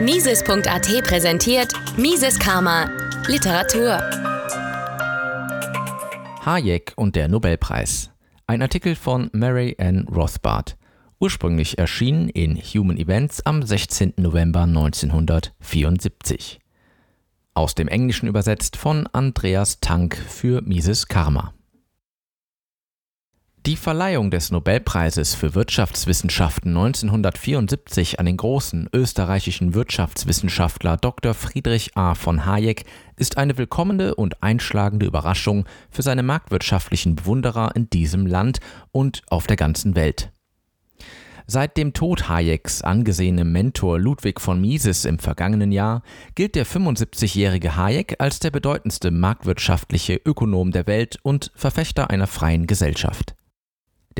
Mises.at präsentiert Mises Karma Literatur. Hayek und der Nobelpreis. Ein Artikel von Mary Ann Rothbard. Ursprünglich erschienen in Human Events am 16. November 1974. Aus dem Englischen übersetzt von Andreas Tank für Mises Karma. Die Verleihung des Nobelpreises für Wirtschaftswissenschaften 1974 an den großen österreichischen Wirtschaftswissenschaftler Dr. Friedrich A. von Hayek ist eine willkommene und einschlagende Überraschung für seine marktwirtschaftlichen Bewunderer in diesem Land und auf der ganzen Welt. Seit dem Tod Hayeks angesehene Mentor Ludwig von Mises im vergangenen Jahr gilt der 75-jährige Hayek als der bedeutendste marktwirtschaftliche Ökonom der Welt und Verfechter einer freien Gesellschaft.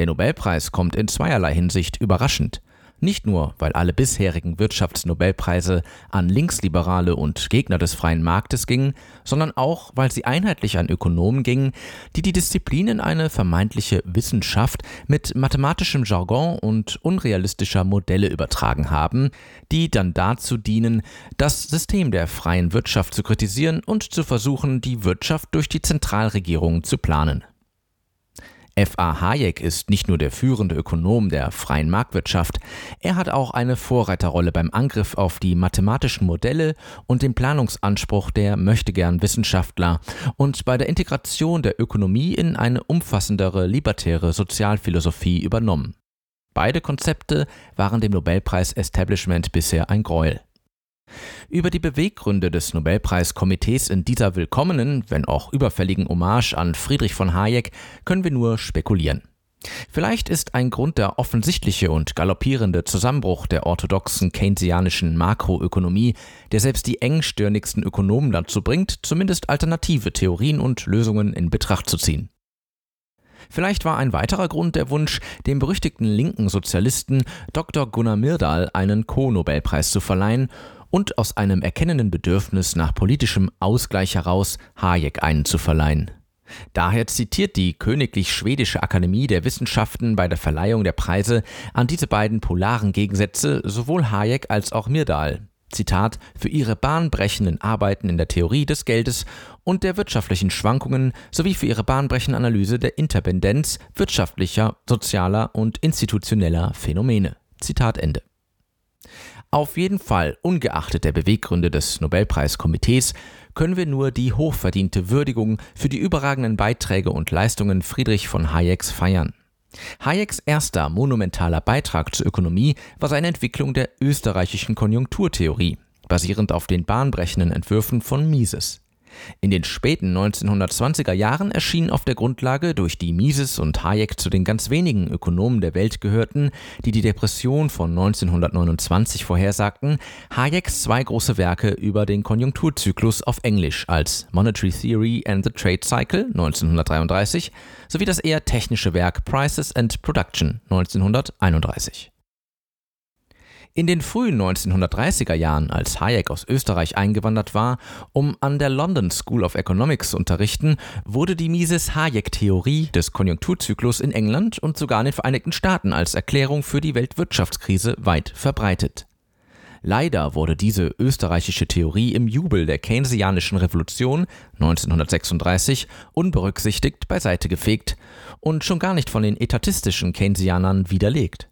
Der Nobelpreis kommt in zweierlei Hinsicht überraschend. Nicht nur, weil alle bisherigen Wirtschaftsnobelpreise an Linksliberale und Gegner des freien Marktes gingen, sondern auch, weil sie einheitlich an Ökonomen gingen, die die Disziplin in eine vermeintliche Wissenschaft mit mathematischem Jargon und unrealistischer Modelle übertragen haben, die dann dazu dienen, das System der freien Wirtschaft zu kritisieren und zu versuchen, die Wirtschaft durch die Zentralregierung zu planen. F.A. Hayek ist nicht nur der führende Ökonom der freien Marktwirtschaft, er hat auch eine Vorreiterrolle beim Angriff auf die mathematischen Modelle und den Planungsanspruch der möchtegern Wissenschaftler und bei der Integration der Ökonomie in eine umfassendere libertäre Sozialphilosophie übernommen. Beide Konzepte waren dem Nobelpreis-Establishment bisher ein Gräuel. Über die Beweggründe des Nobelpreiskomitees in dieser willkommenen, wenn auch überfälligen Hommage an Friedrich von Hayek können wir nur spekulieren. Vielleicht ist ein Grund der offensichtliche und galoppierende Zusammenbruch der orthodoxen keynesianischen Makroökonomie, der selbst die engstirnigsten Ökonomen dazu bringt, zumindest alternative Theorien und Lösungen in Betracht zu ziehen. Vielleicht war ein weiterer Grund der Wunsch, dem berüchtigten linken Sozialisten Dr. Gunnar Myrdal einen Co-Nobelpreis zu verleihen und aus einem erkennenden Bedürfnis nach politischem Ausgleich heraus Hayek einen zu verleihen. Daher zitiert die Königlich Schwedische Akademie der Wissenschaften bei der Verleihung der Preise an diese beiden polaren Gegensätze sowohl Hayek als auch Myrdal. Zitat, für ihre bahnbrechenden Arbeiten in der Theorie des Geldes und der wirtschaftlichen Schwankungen sowie für ihre bahnbrechende Analyse der Interpendenz wirtschaftlicher, sozialer und institutioneller Phänomene. Zitat Ende. Auf jeden Fall, ungeachtet der Beweggründe des Nobelpreiskomitees, können wir nur die hochverdiente Würdigung für die überragenden Beiträge und Leistungen Friedrich von Hayeks feiern. Hayeks erster monumentaler Beitrag zur Ökonomie war seine Entwicklung der österreichischen Konjunkturtheorie, basierend auf den bahnbrechenden Entwürfen von Mises. In den späten 1920er Jahren erschienen auf der Grundlage, durch die Mises und Hayek zu den ganz wenigen Ökonomen der Welt gehörten, die die Depression von 1929 vorhersagten, Hayeks zwei große Werke über den Konjunkturzyklus auf Englisch als Monetary Theory and the Trade Cycle 1933 sowie das eher technische Werk Prices and Production 1931. In den frühen 1930er Jahren, als Hayek aus Österreich eingewandert war, um an der London School of Economics zu unterrichten, wurde die Mises-Hayek-Theorie des Konjunkturzyklus in England und sogar in den Vereinigten Staaten als Erklärung für die Weltwirtschaftskrise weit verbreitet. Leider wurde diese österreichische Theorie im Jubel der Keynesianischen Revolution 1936 unberücksichtigt beiseite gefegt und schon gar nicht von den etatistischen Keynesianern widerlegt.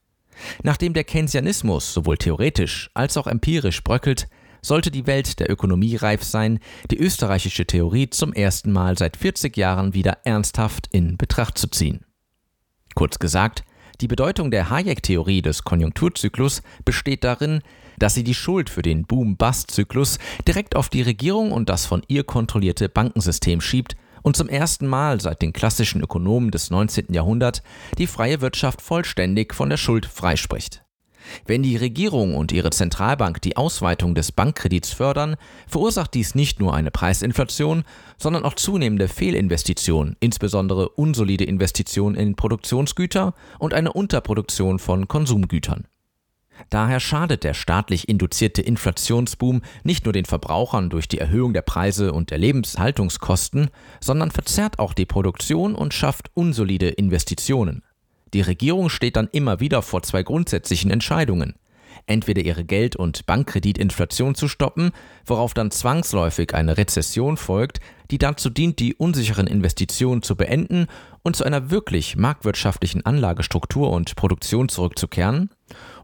Nachdem der Keynesianismus sowohl theoretisch als auch empirisch bröckelt, sollte die Welt der Ökonomie reif sein, die österreichische Theorie zum ersten Mal seit 40 Jahren wieder ernsthaft in Betracht zu ziehen. Kurz gesagt, die Bedeutung der Hayek-Theorie des Konjunkturzyklus besteht darin, dass sie die Schuld für den Boom-Bust-Zyklus direkt auf die Regierung und das von ihr kontrollierte Bankensystem schiebt und zum ersten Mal seit den klassischen Ökonomen des 19. Jahrhunderts die freie Wirtschaft vollständig von der Schuld freispricht. Wenn die Regierung und ihre Zentralbank die Ausweitung des Bankkredits fördern, verursacht dies nicht nur eine Preisinflation, sondern auch zunehmende Fehlinvestitionen, insbesondere unsolide Investitionen in Produktionsgüter und eine Unterproduktion von Konsumgütern. Daher schadet der staatlich induzierte Inflationsboom nicht nur den Verbrauchern durch die Erhöhung der Preise und der Lebenshaltungskosten, sondern verzerrt auch die Produktion und schafft unsolide Investitionen. Die Regierung steht dann immer wieder vor zwei grundsätzlichen Entscheidungen. entweder ihre Geld- und Bankkreditinflation zu stoppen, worauf dann zwangsläufig eine Rezession folgt, die dazu dient, die unsicheren Investitionen zu beenden und zu einer wirklich marktwirtschaftlichen Anlagestruktur und Produktion zurückzukehren,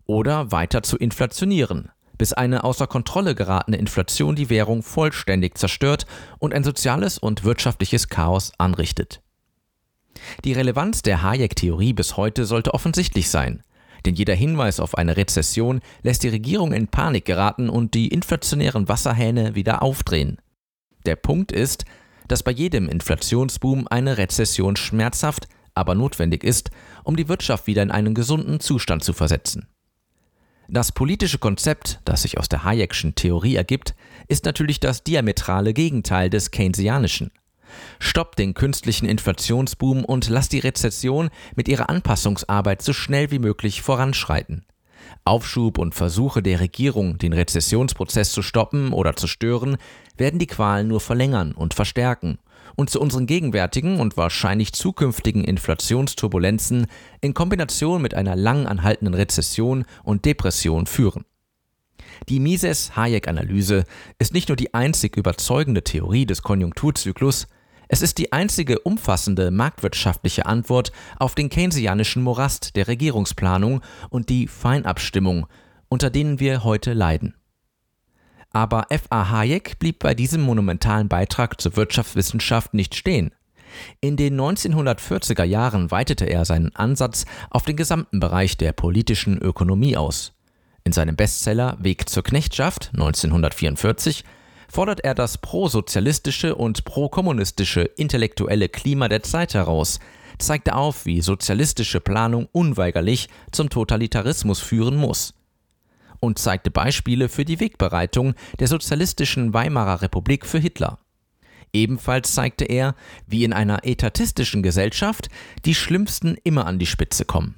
oder weiter zu inflationieren, bis eine außer Kontrolle geratene Inflation die Währung vollständig zerstört und ein soziales und wirtschaftliches Chaos anrichtet. Die Relevanz der Hayek-Theorie bis heute sollte offensichtlich sein, denn jeder Hinweis auf eine Rezession lässt die Regierung in Panik geraten und die inflationären Wasserhähne wieder aufdrehen. Der Punkt ist, dass bei jedem Inflationsboom eine Rezession schmerzhaft, aber notwendig ist, um die Wirtschaft wieder in einen gesunden Zustand zu versetzen. Das politische Konzept, das sich aus der Hayekschen Theorie ergibt, ist natürlich das diametrale Gegenteil des Keynesianischen. Stoppt den künstlichen Inflationsboom und lasst die Rezession mit ihrer Anpassungsarbeit so schnell wie möglich voranschreiten. Aufschub und Versuche der Regierung, den Rezessionsprozess zu stoppen oder zu stören, werden die Qualen nur verlängern und verstärken und zu unseren gegenwärtigen und wahrscheinlich zukünftigen Inflationsturbulenzen in Kombination mit einer lang anhaltenden Rezession und Depression führen. Die Mises-Hayek-Analyse ist nicht nur die einzig überzeugende Theorie des Konjunkturzyklus, es ist die einzige umfassende marktwirtschaftliche Antwort auf den keynesianischen Morast der Regierungsplanung und die Feinabstimmung, unter denen wir heute leiden. Aber F.A. Hayek blieb bei diesem monumentalen Beitrag zur Wirtschaftswissenschaft nicht stehen. In den 1940er Jahren weitete er seinen Ansatz auf den gesamten Bereich der politischen Ökonomie aus. In seinem Bestseller Weg zur Knechtschaft 1944 fordert er das prosozialistische und prokommunistische intellektuelle Klima der Zeit heraus, zeigte auf, wie sozialistische Planung unweigerlich zum Totalitarismus führen muss und zeigte Beispiele für die Wegbereitung der sozialistischen Weimarer Republik für Hitler. Ebenfalls zeigte er, wie in einer etatistischen Gesellschaft die Schlimmsten immer an die Spitze kommen.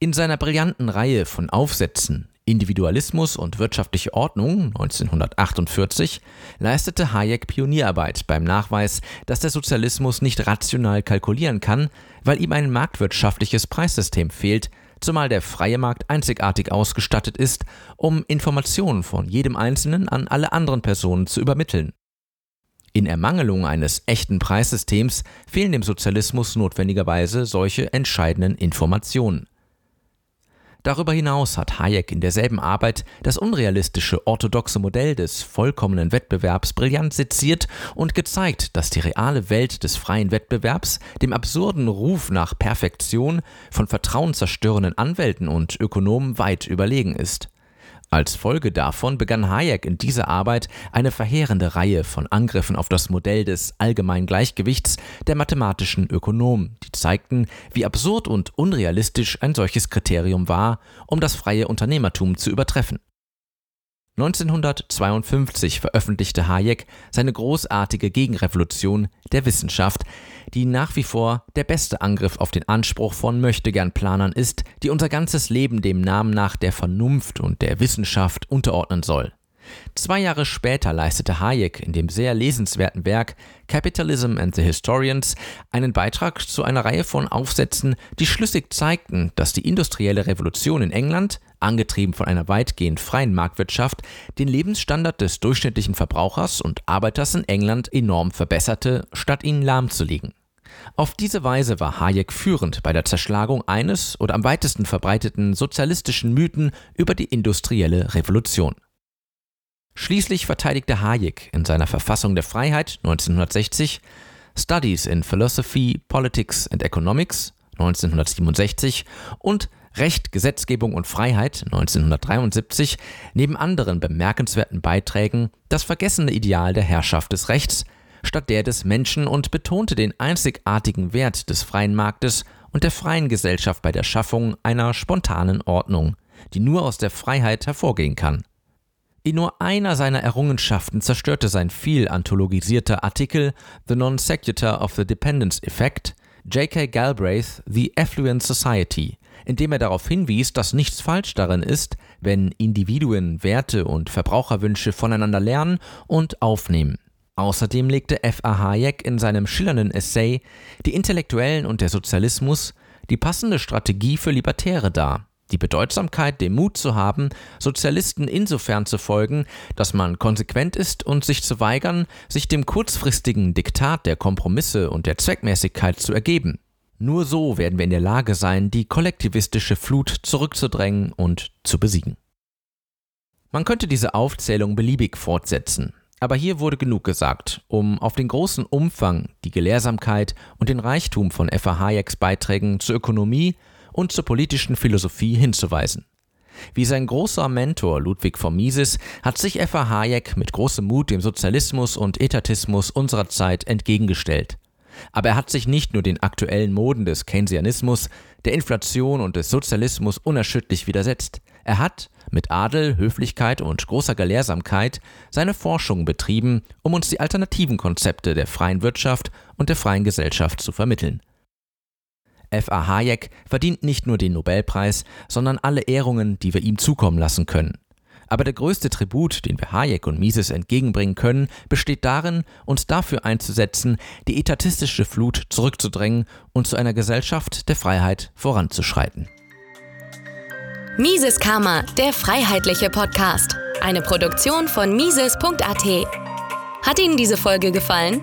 In seiner brillanten Reihe von Aufsätzen Individualismus und wirtschaftliche Ordnung 1948 leistete Hayek Pionierarbeit beim Nachweis, dass der Sozialismus nicht rational kalkulieren kann, weil ihm ein marktwirtschaftliches Preissystem fehlt, zumal der freie Markt einzigartig ausgestattet ist, um Informationen von jedem Einzelnen an alle anderen Personen zu übermitteln. In Ermangelung eines echten Preissystems fehlen dem Sozialismus notwendigerweise solche entscheidenden Informationen. Darüber hinaus hat Hayek in derselben Arbeit das unrealistische orthodoxe Modell des vollkommenen Wettbewerbs brillant seziert und gezeigt, dass die reale Welt des freien Wettbewerbs dem absurden Ruf nach Perfektion von vertrauenszerstörenden Anwälten und Ökonomen weit überlegen ist. Als Folge davon begann Hayek in dieser Arbeit eine verheerende Reihe von Angriffen auf das Modell des allgemeinen Gleichgewichts der mathematischen Ökonomen, die zeigten, wie absurd und unrealistisch ein solches Kriterium war, um das freie Unternehmertum zu übertreffen. 1952 veröffentlichte Hayek seine großartige Gegenrevolution der Wissenschaft, die nach wie vor der beste Angriff auf den Anspruch von Möchtegernplanern ist, die unser ganzes Leben dem Namen nach der Vernunft und der Wissenschaft unterordnen soll. Zwei Jahre später leistete Hayek in dem sehr lesenswerten Werk Capitalism and the Historians einen Beitrag zu einer Reihe von Aufsätzen, die schlüssig zeigten, dass die industrielle Revolution in England, angetrieben von einer weitgehend freien Marktwirtschaft, den Lebensstandard des durchschnittlichen Verbrauchers und Arbeiters in England enorm verbesserte, statt ihn lahmzulegen. Auf diese Weise war Hayek führend bei der Zerschlagung eines oder am weitesten verbreiteten sozialistischen Mythen über die industrielle Revolution. Schließlich verteidigte Hayek in seiner Verfassung der Freiheit 1960 Studies in Philosophy, Politics and Economics 1967 und Recht, Gesetzgebung und Freiheit 1973 neben anderen bemerkenswerten Beiträgen das vergessene Ideal der Herrschaft des Rechts statt der des Menschen und betonte den einzigartigen Wert des freien Marktes und der freien Gesellschaft bei der Schaffung einer spontanen Ordnung, die nur aus der Freiheit hervorgehen kann. In nur einer seiner Errungenschaften zerstörte sein viel anthologisierter Artikel The Non-Sequitur of the Dependence Effect J.K. Galbraith The Affluent Society, indem er darauf hinwies, dass nichts falsch darin ist, wenn Individuen Werte und Verbraucherwünsche voneinander lernen und aufnehmen. Außerdem legte F.A. Hayek in seinem schillernden Essay Die Intellektuellen und der Sozialismus die passende Strategie für Libertäre dar Die Bedeutsamkeit, den Mut zu haben, Sozialisten insofern zu folgen, dass man konsequent ist und sich zu weigern, sich dem kurzfristigen Diktat der Kompromisse und der Zweckmäßigkeit zu ergeben. Nur so werden wir in der Lage sein, die kollektivistische Flut zurückzudrängen und zu besiegen. Man könnte diese Aufzählung beliebig fortsetzen, aber hier wurde genug gesagt, um auf den großen Umfang, die Gelehrsamkeit und den Reichtum von F.A. Hayeks Beiträgen zur Ökonomie und zur politischen Philosophie hinzuweisen. Wie sein großer Mentor Ludwig von Mises hat sich F.A. Hayek mit großem Mut dem Sozialismus und Etatismus unserer Zeit entgegengestellt. Aber er hat sich nicht nur den aktuellen Moden des Keynesianismus, der Inflation und des Sozialismus unerschütterlich widersetzt. Er hat, mit Adel, Höflichkeit und großer Gelehrsamkeit, seine Forschung betrieben, um uns die alternativen Konzepte der freien Wirtschaft und der freien Gesellschaft zu vermitteln. F.A. Hayek verdient nicht nur den Nobelpreis, sondern alle Ehrungen, die wir ihm zukommen lassen können. Aber der größte Tribut, den wir Hayek und Mises entgegenbringen können, besteht darin, uns dafür einzusetzen, die etatistische Flut zurückzudrängen und zu einer Gesellschaft der Freiheit voranzuschreiten. Mises Karma, der freiheitliche Podcast. Eine Produktion von Mises.at. Hat Ihnen diese Folge gefallen?